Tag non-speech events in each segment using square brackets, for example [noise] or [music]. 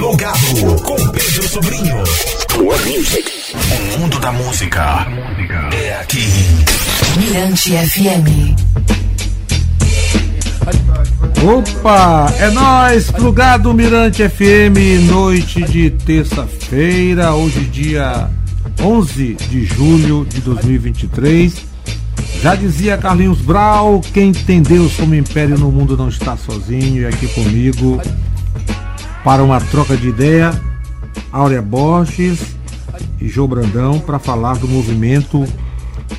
Plugado com Pedro Sobrinho. Plug Music. O mundo da música é aqui. Mirante FM. Opa, é nós, plugado Mirante FM, noite de terça-feira, hoje dia 11 de julho de 2023. Já dizia Carlinhos Brau, quem tem Deus como império no mundo não está sozinho, e aqui comigo para uma troca de ideia, Áurea Borges e João Brandão para falar do movimento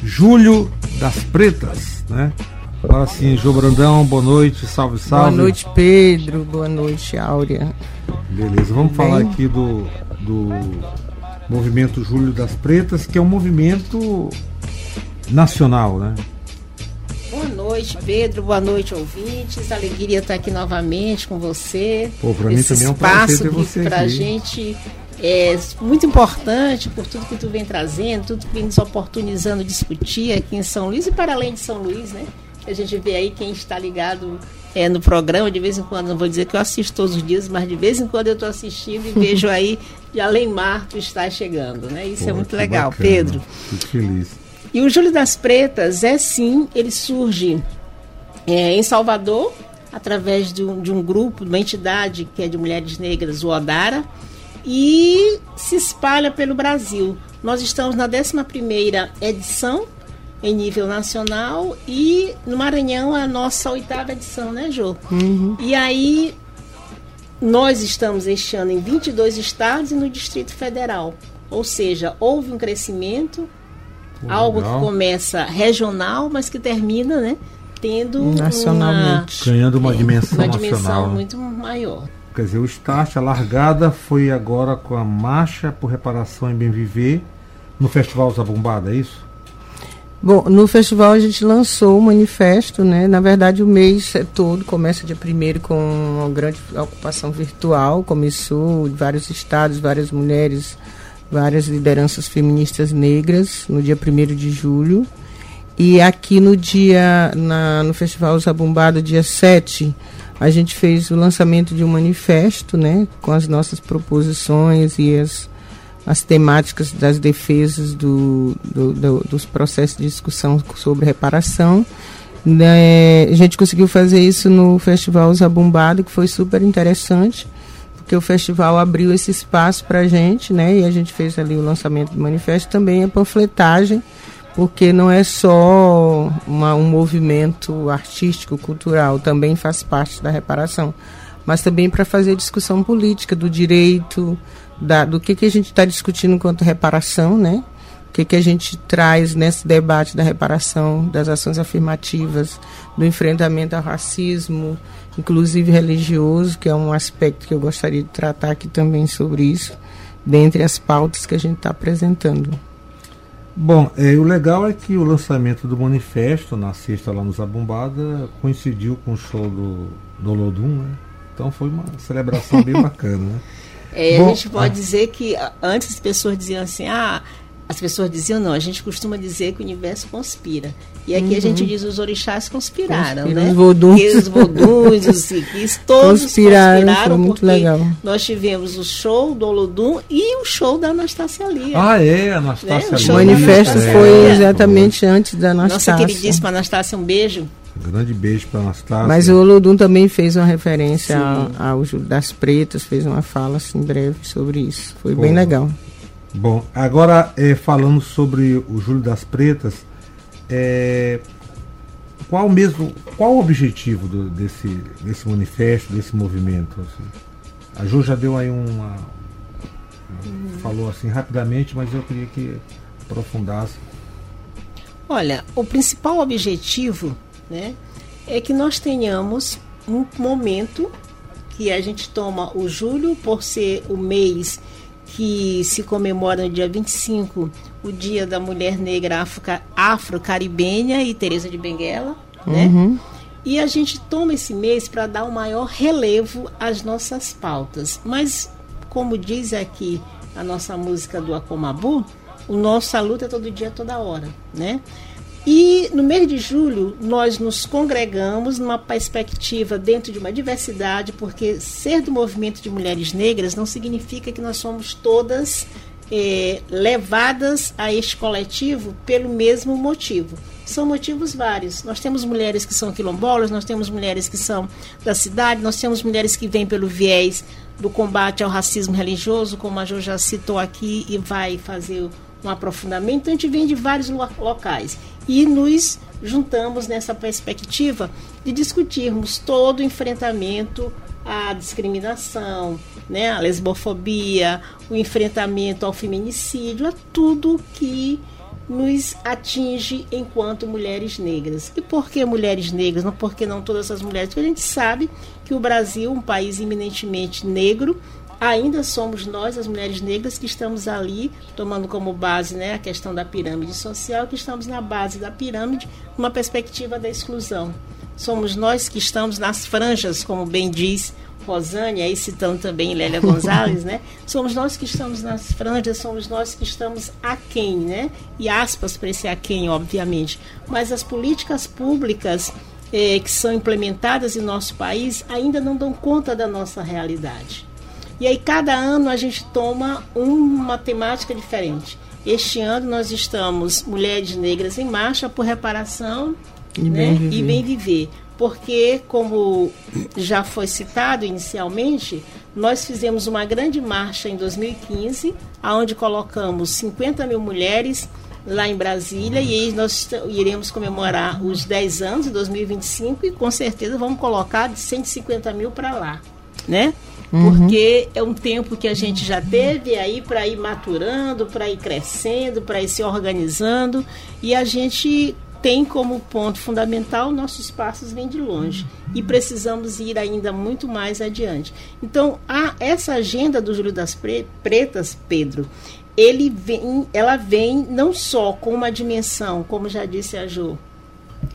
Júlio das Pretas, né? Agora sim, João Brandão, boa noite, salve, salve. Boa noite, Pedro, boa noite, Áurea. Beleza, vamos falar aqui do, do movimento Júlio das Pretas, que é um movimento nacional, né? Boa noite, Pedro. Boa noite, ouvintes. Alegria estar aqui novamente com você. Pô, para mim também é um prazer ter você pra aqui. gente é muito importante por tudo que tu vem trazendo, tudo que vem nos oportunizando discutir aqui em São Luís e para além de São Luís, né? A gente vê aí quem está ligado é, no programa, de vez em quando, não vou dizer que eu assisto todos os dias, mas de vez em quando eu estou assistindo e vejo [laughs] aí de Além Mar tu está chegando, né? Isso Pô, é muito que legal, bacana. Pedro. Fico feliz. E o Júlio das Pretas é sim, ele surge é, em Salvador, através de um, de um grupo, de uma entidade que é de mulheres negras, o Odara, e se espalha pelo Brasil. Nós estamos na 11ª edição em nível nacional e no Maranhão a nossa oitava edição, né, Jô? E aí nós estamos este ano em 22 estados e no Distrito Federal. Ou seja, houve um crescimento, Pô, algo legal. que começa regional, mas que termina, né, tendo uma, Nacionalmente. Ganhando uma dimensão uma nacional. dimensão né? muito maior. Quer dizer, o start, a largada foi agora com a Marcha por Reparação em Bem Viver no Festival Zabumbada, é isso? Bom, no festival a gente lançou o manifesto, né? Na verdade, o mês é todo começa dia primeiro com uma grande ocupação virtual. Começou em vários estados, várias mulheres, várias lideranças feministas negras no dia 1 de julho. E aqui no dia, na, no Festival Zabumbada, dia 7, a gente fez o lançamento de um manifesto, né? Com as nossas proposições e as as temáticas das defesas do, do- do- dos processos de discussão sobre reparação. Né, a gente conseguiu fazer isso no Festival Zabumbado, que foi super interessante, porque o festival abriu esse espaço para a gente, né, e a gente fez ali o lançamento do manifesto, também a panfletagem, porque não é só uma- um movimento artístico, cultural, também faz parte da reparação, mas também para fazer discussão política do direito, da- do que, que a gente está discutindo quanto reparação, né? O que, que a gente traz nesse debate da reparação, das ações afirmativas, do enfrentamento ao racismo, inclusive religioso, que é um aspecto que eu gostaria de tratar aqui também sobre isso, dentre as pautas que a gente está apresentando. Bom, é, o legal é que o lançamento do manifesto na sexta lá no Zabumbada coincidiu com o show do, do Olodum, né? Então foi uma celebração bem [laughs] bacana, né? É, Bom, a gente pode ah. dizer que antes as pessoas diziam assim, ah, as pessoas diziam não, a gente costuma dizer que o universo conspira. E aqui a gente diz os orixás conspiraram, Conspiram, né? os voduns. E os voduns, os siquis, todos Conspiraram, [laughs] conspiraram, foi muito porque legal. nós tivemos o show do Olodum e o show da Anastácia Lia. Ah, é, Anastácia Né, o O da manifesto foi É. exatamente antes da Nossa Anastácia. queridíssima Anastácia, um beijo. Um grande beijo para Anastácia. Mas o Olodum também fez uma referência ao, ao Júlio das Pretas, fez uma fala assim breve sobre isso. Foi bem Pô. legal. Bom, agora é, falando sobre o Júlio das Pretas, é, qual mesmo, qual o objetivo do- desse, desse manifesto, desse movimento? assim? A Ju já deu aí uma, falou assim rapidamente, mas eu queria que aprofundasse. Olha, o principal objetivo, né, é que nós tenhamos um momento que a gente toma o julho por ser o mês que se comemora no dia 25, o Dia da Mulher Negra Afro- Afro-Caribenha e Teresa de Benguela, né? Uhum. E a gente toma esse mês para dar um maior relevo às nossas pautas. Mas, como diz aqui a nossa música do Acomabu, o nossa luta é todo dia, toda hora, né? E no mês de julho, nós nos congregamos numa perspectiva dentro de uma diversidade, porque ser do movimento de mulheres negras não significa que nós somos todas é, levadas a este coletivo pelo mesmo motivo. São motivos vários. Nós temos mulheres que são quilombolas, nós temos mulheres que são da cidade, nós temos mulheres que vêm pelo viés do combate ao racismo religioso, como a Jo já citou aqui e vai fazer um aprofundamento. Então, a gente vem de vários locais e nos juntamos nessa perspectiva de discutirmos todo o enfrentamento à discriminação, né, à lesbofobia, o enfrentamento ao feminicídio, a tudo que nos atinge enquanto mulheres negras. E por que mulheres negras? Não porque não todas as mulheres, porque a gente sabe que o Brasil, um país eminentemente negro, ainda somos nós, as mulheres negras, que estamos ali, tomando como base né, a questão da pirâmide social, que estamos na base da pirâmide, uma perspectiva da exclusão. Somos nós que estamos nas franjas, como bem diz Rosânia, aí citando também Lélia [laughs] Gonzalez, né? Somos nós que estamos nas franjas, somos nós que estamos aquém, né? E aspas para esse aquém, obviamente. Mas as políticas públicas eh, que são implementadas em nosso país ainda não dão conta da nossa realidade. E aí, cada ano, a gente toma uma temática diferente. Este ano, nós estamos Mulheres Negras em Marcha por Reparação E né? bem viver. e Bem Viver. Porque, como já foi citado inicialmente, nós fizemos uma grande marcha em 2015, aonde colocamos 50 mil mulheres lá em Brasília e aí nós iremos comemorar os 10 anos em 2025 e com certeza vamos colocar de 150 mil para lá, né? Porque é um tempo que a gente já teve aí para ir maturando, para ir crescendo, para ir se organizando e a gente tem como ponto fundamental nossos passos vêm de longe e precisamos ir ainda muito mais adiante. Então, a, essa agenda do Júlio das Pre- Pretas, Pedro, ele vem, ela vem não só com uma dimensão, como já disse a Jo,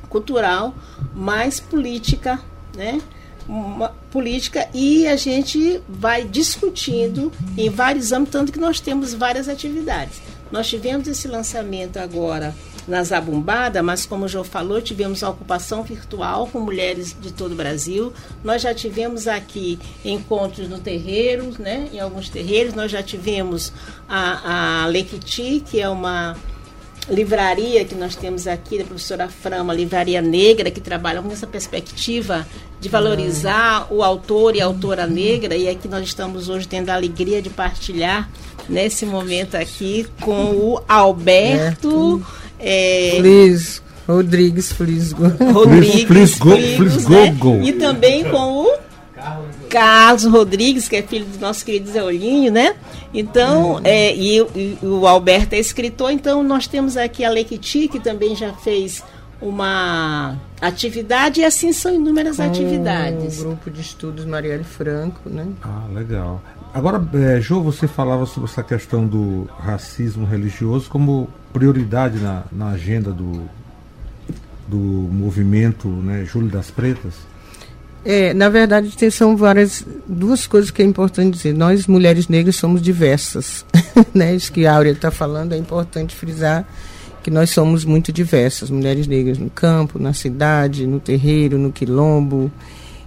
cultural, mas política, né? Uma política e a gente vai discutindo em vários âmbitos, tanto que nós temos várias atividades. Nós tivemos esse lançamento agora na Zabumbada, mas como o João falou, tivemos a ocupação virtual com mulheres de todo o Brasil. Nós já tivemos aqui encontros no terreiro, né? Em alguns terreiros, nós já tivemos a, a Lequiti, que é uma livraria que nós temos aqui da professora Frama, Livraria Negra, que trabalha com essa perspectiva de valorizar o autor e a autora negra, e aqui nós estamos hoje tendo a alegria de partilhar nesse momento aqui com o Alberto é, Rodrigues Flisgo. Rodrigues Flisgo- né? e também com o Carlos Rodrigues, que é filho do nosso querido Zé Olhinho, né? Então, é, e, e o Alberto é escritor, então nós temos aqui a Lequiti, que também já fez uma atividade, e assim são inúmeras atividades. O grupo de estudos Marielle Franco, né? Ah, legal. Agora, é, Jô, você falava sobre essa questão do racismo religioso como prioridade na, na agenda do, do movimento né, Júlio das Pretas. É, na verdade, tem, são várias duas coisas que é importante dizer. Nós mulheres negras somos diversas, [laughs] né? Isso que a Áurea está falando é importante frisar que nós somos muito diversas, mulheres negras no campo, na cidade, no terreiro, no quilombo.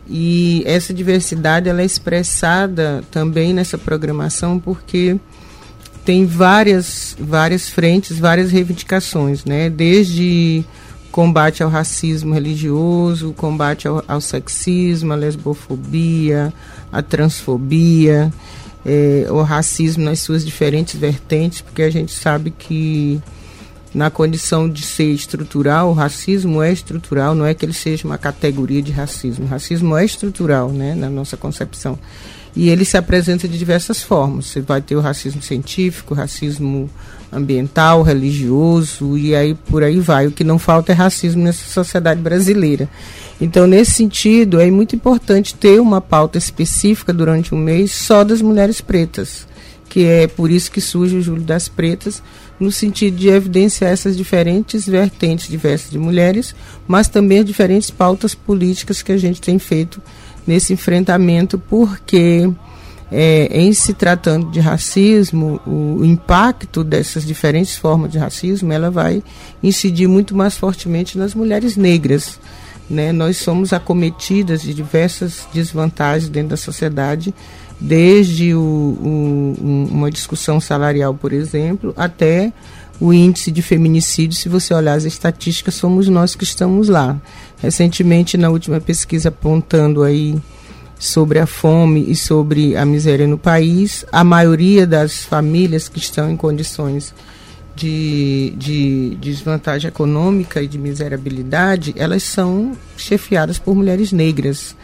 E essa diversidade ela é expressada também nessa programação porque tem várias várias frentes, várias reivindicações, né? Desde combate ao racismo religioso, combate ao, ao sexismo, à lesbofobia, à transfobia, eh, o racismo nas suas diferentes vertentes, porque a gente sabe que na condição de ser estrutural, o racismo é estrutural, não é que ele seja uma categoria de racismo. O racismo é estrutural, né, na nossa concepção. E ele se apresenta de diversas formas. Você vai ter o racismo científico, racismo ambiental, religioso, e aí por aí vai. O que não falta é racismo nessa sociedade brasileira. Então, nesse sentido, é muito importante ter uma pauta específica durante um mês só das mulheres pretas, que é por isso que surge o Júlio das Pretas, no sentido de evidenciar essas diferentes vertentes diversas de mulheres, mas também as diferentes pautas políticas que a gente tem feito nesse enfrentamento, porque é, em se tratando de racismo, o, o, impacto dessas diferentes formas de racismo, ela vai incidir muito mais fortemente nas mulheres negras. Né? Nós somos acometidas de diversas desvantagens dentro da sociedade, desde o, o, uma discussão salarial, por exemplo, até o índice de feminicídio, se você olhar as estatísticas, somos nós que estamos lá. Recentemente, na última pesquisa apontando aí sobre a fome e sobre a miséria no país, a maioria das famílias que estão em condições de, de, de desvantagem econômica e de miserabilidade, elas são chefiadas por mulheres negras.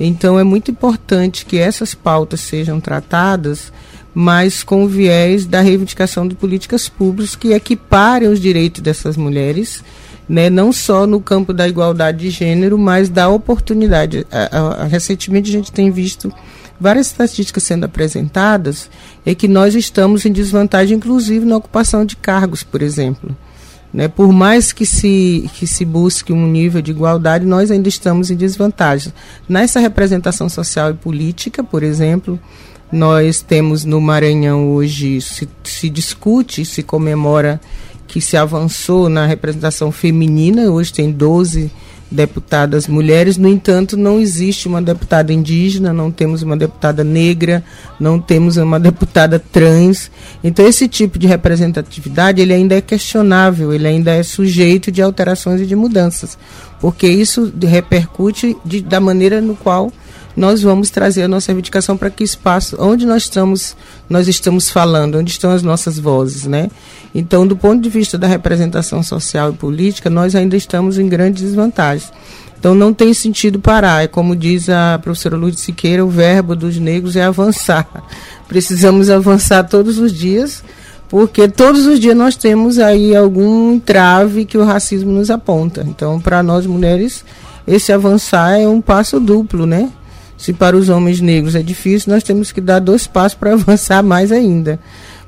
Então é muito importante que essas pautas sejam tratadas, mas com viés da reivindicação de políticas públicas que equiparem os direitos dessas mulheres né, não só no campo da igualdade de gênero, mas da oportunidade. A, a, recentemente a gente tem visto várias estatísticas sendo apresentadas é que nós estamos em desvantagem, inclusive na ocupação de cargos, por exemplo. Né, por mais que se, que se busque um nível de igualdade, nós ainda estamos em desvantagem. Nessa representação social e política, por exemplo, nós temos no Maranhão hoje, se, se discute, se comemora que se avançou na representação feminina, hoje tem 12 deputadas mulheres, no entanto, não existe uma deputada indígena, não temos uma deputada negra, não temos uma deputada trans. Então, esse tipo de representatividade ele ainda é questionável, ele ainda é sujeito de alterações e de mudanças, porque isso repercute de, da maneira no qual nós vamos trazer a nossa reivindicação para que espaço, onde nós estamos, nós estamos falando, onde estão as nossas vozes, né? Então, do ponto de vista da representação social e política, nós ainda estamos em grandes desvantagens. Então, não tem sentido parar. É como diz a professora Lourdes Siqueira, o verbo dos negros é avançar. [laughs] Precisamos avançar todos os dias, porque todos os dias nós temos aí algum entrave que o racismo nos aponta. Então, para nós mulheres, esse avançar é um passo duplo, né? Se para os homens negros é difícil, nós temos que dar dois passos para [laughs] avançar mais ainda,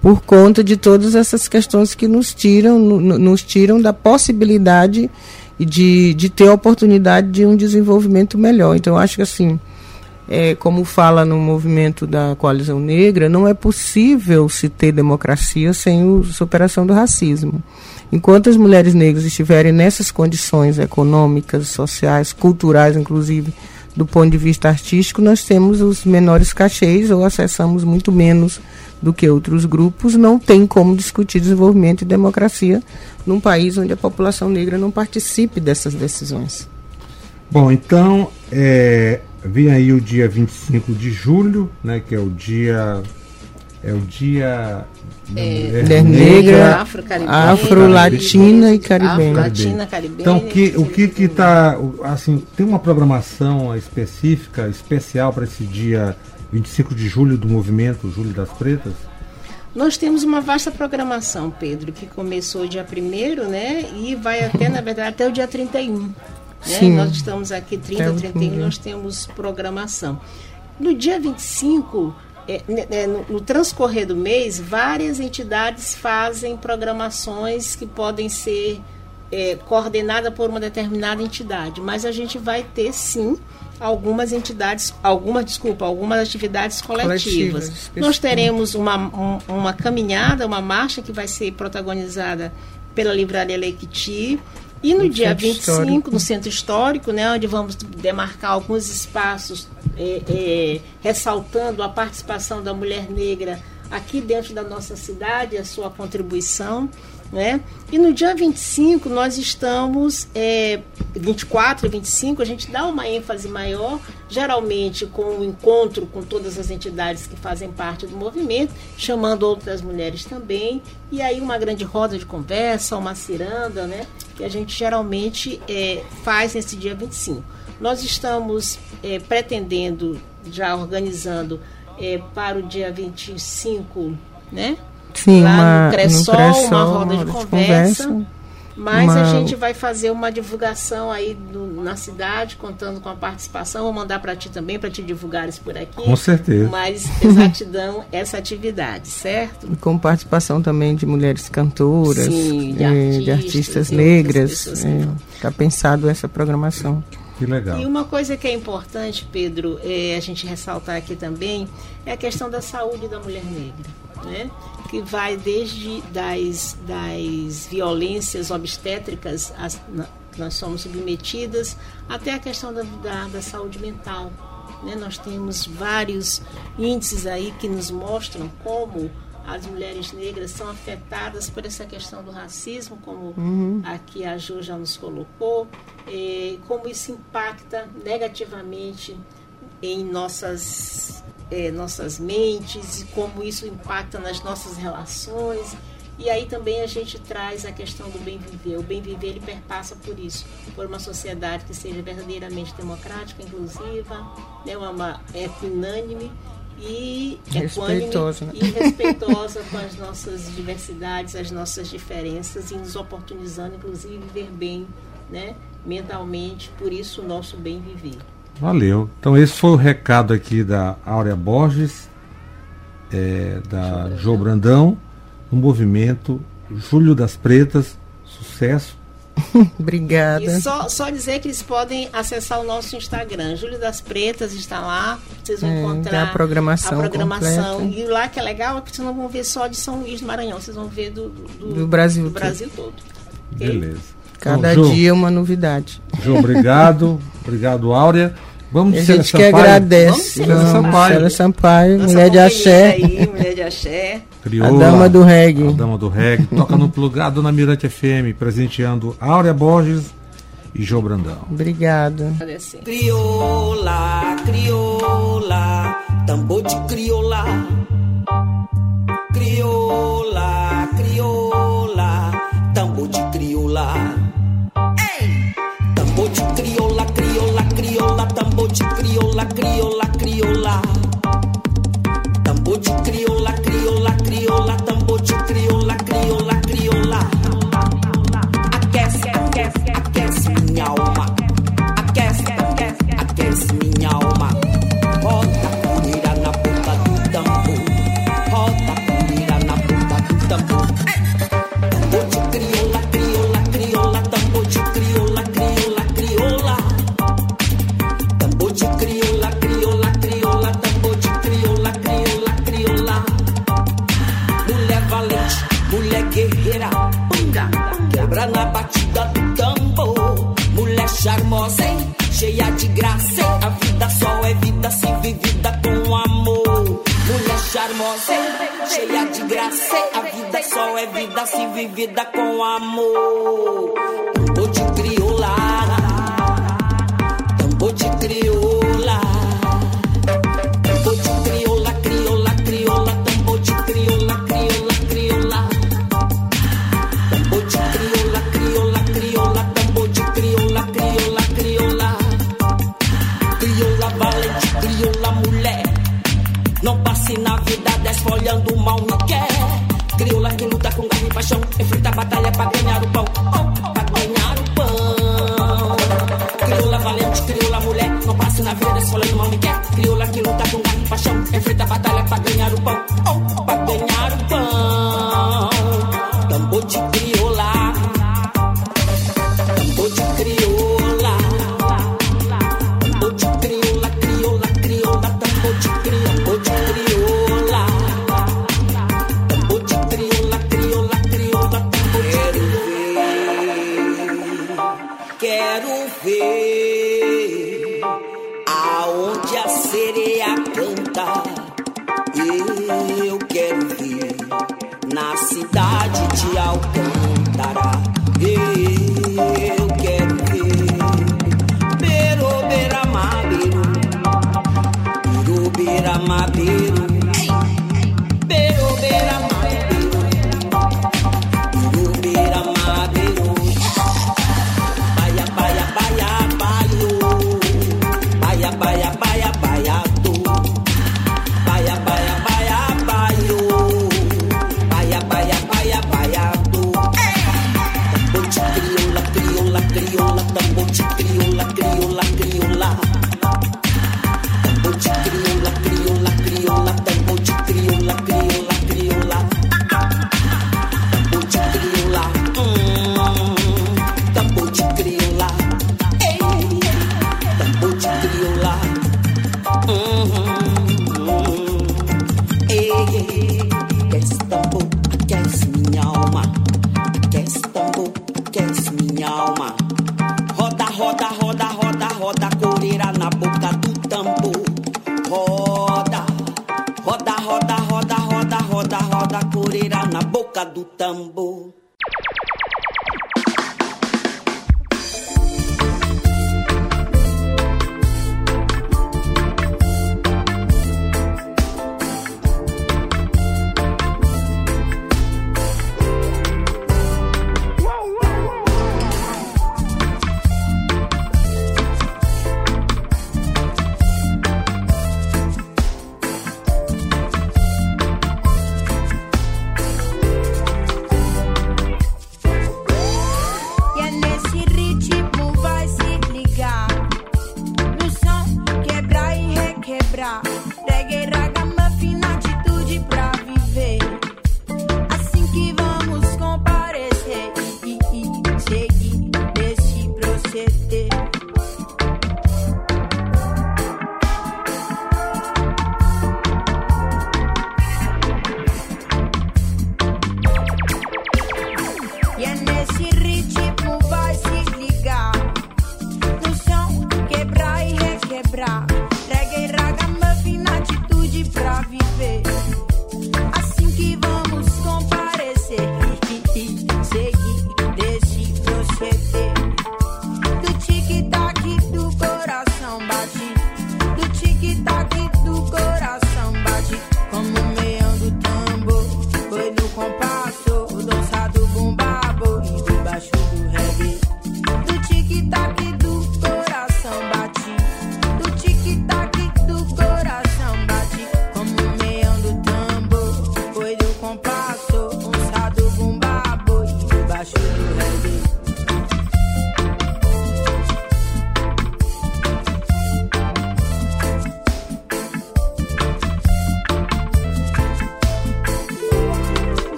por conta de todas essas questões que nos tiram, nos tiram da possibilidade de, de ter a oportunidade de um desenvolvimento melhor. Então, acho que assim, é, como fala no movimento da coalizão negra, não é possível se ter democracia sem a superação do racismo. Enquanto as mulheres negras estiverem nessas condições econômicas, sociais, culturais, inclusive, do ponto de vista artístico, nós temos os menores cachês ou acessamos muito menos do que outros grupos. Não tem como discutir desenvolvimento e democracia num país onde a população negra não participe dessas decisões. Bom, então, é, vem aí o dia 25 de julho, né, que é o dia é o dia é, mulher negra, afro-latina e caribenha. Afro-latina, caribenha. Então, que, o que que está, assim, tem uma programação específica, especial para esse dia 25 de julho do movimento Julho das Pretas? Nós temos uma vasta programação, Pedro, que começou dia 1 né? E vai até, na verdade, até o dia 31. Né? Sim. Nós estamos aqui 30, 31, nós temos programação. No dia 25, é, né, né, no, no, transcorrer do mês, várias entidades fazem programações que podem ser é, coordenadas por uma determinada entidade, mas a gente vai ter sim algumas entidades, algumas, desculpa, algumas atividades coletivas. coletivas Nós teremos uma, um, uma caminhada, uma marcha que vai ser protagonizada pela Livraria Lequiti, e no, no dia 25, histórico. no centro histórico, né, onde vamos demarcar alguns espaços é, é, ressaltando a participação da mulher negra aqui dentro da nossa cidade, a sua contribuição. Né? E no dia 25 nós estamos, é, 24 e 25, a gente dá uma ênfase maior, geralmente com o encontro com todas as entidades que fazem parte do movimento, chamando outras mulheres também, e aí uma grande roda de conversa, uma ciranda, né? Que a gente geralmente é, faz nesse dia 25. Nós estamos é, pretendendo, já organizando é, para o dia 25, né? Sim, lá uma, no Cressol, uma roda de, de conversa. conversa. Mas uma... a gente vai fazer uma divulgação aí do, na cidade, contando com a participação. Vou mandar para ti também, para te divulgares por aqui. Com certeza. Mais exatidão [laughs] essa atividade, certo? E com participação também de mulheres cantoras, Sim, de, é, artistas, de artistas negras. Está é, tá pensado essa programação. Que legal. E uma coisa que é importante, Pedro, é, a gente ressaltar aqui também, é a questão da saúde da mulher negra, né? que vai desde das, das violências obstétricas as, na, que nós somos submetidas, até a questão da, da, da saúde mental. Né? Nós temos vários índices aí que nos mostram como as mulheres negras são afetadas por essa questão do racismo, como uhum. aqui a Jo já nos colocou, e como isso impacta negativamente em nossas, eh, nossas mentes e como isso impacta nas nossas relações. E aí também a gente traz a questão do bem viver. O bem viver ele perpassa por isso, por uma sociedade que seja verdadeiramente democrática, inclusiva, né, uma equinânime e respeitosa, né? e respeitosa com as nossas diversidades, as nossas diferenças e nos oportunizando, inclusive, viver bem, né, mentalmente. Por isso, o nosso bem viver. Valeu. Então, esse foi o recado aqui da Áurea Borges, é, da Jô Brandão, no movimento Júlio das Pretas. Sucesso [laughs] Obrigada. E só, só dizer que eles podem acessar o nosso Instagram. Júlio das Pretas está lá. Vocês vão é, encontrar a programação. A programação. Completa. E lá que é legal é que vocês não vão ver só de São Luís do Maranhão, vocês vão ver do, do, do Brasil, do Brasil todo. Beleza. Cada então, dia uma novidade. João, obrigado. [laughs] obrigado, Áurea. Vamos, a gente que agradece. Vamos, Sampaio. Sampaio, mulher de axé. Aí, mulher de axé. Crioula, a dama do reggae. A dama do reggae. Toca no plugado na Mirante FM, presenteando Áurea Borges e João Brandão. Obrigado. Crioula, crioula, tambor de crioula. Crioula, crioula, tambor de crioula. Crioula, crioula, crioula. Vivida com amor. Tambor de crioula, tambor de crioula. Tambor de crioula, crioula, crioula, tambor de crioula, crioula, crioula. Crioula valente, crioula mulher. Não passe na vida desfolhando mal me quer. Crioula que luta com garra e paixão, enfrenta a batalha pra ganhar o pão, oh, pra ganhar o pão. Crioula valente, crioula mulher, não passe na vida desfolhando mal me quer. Crioula que luta com garra e paixão, enfrenta a batalha pra ganhar o pão, oh, pra ganhar o pão. Tambor de crioula,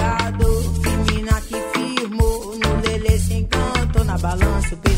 cuidado. Que firmou no lelê sem canto, na balança.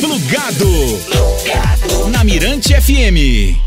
Plugado. Plugado. Na Mirante FM.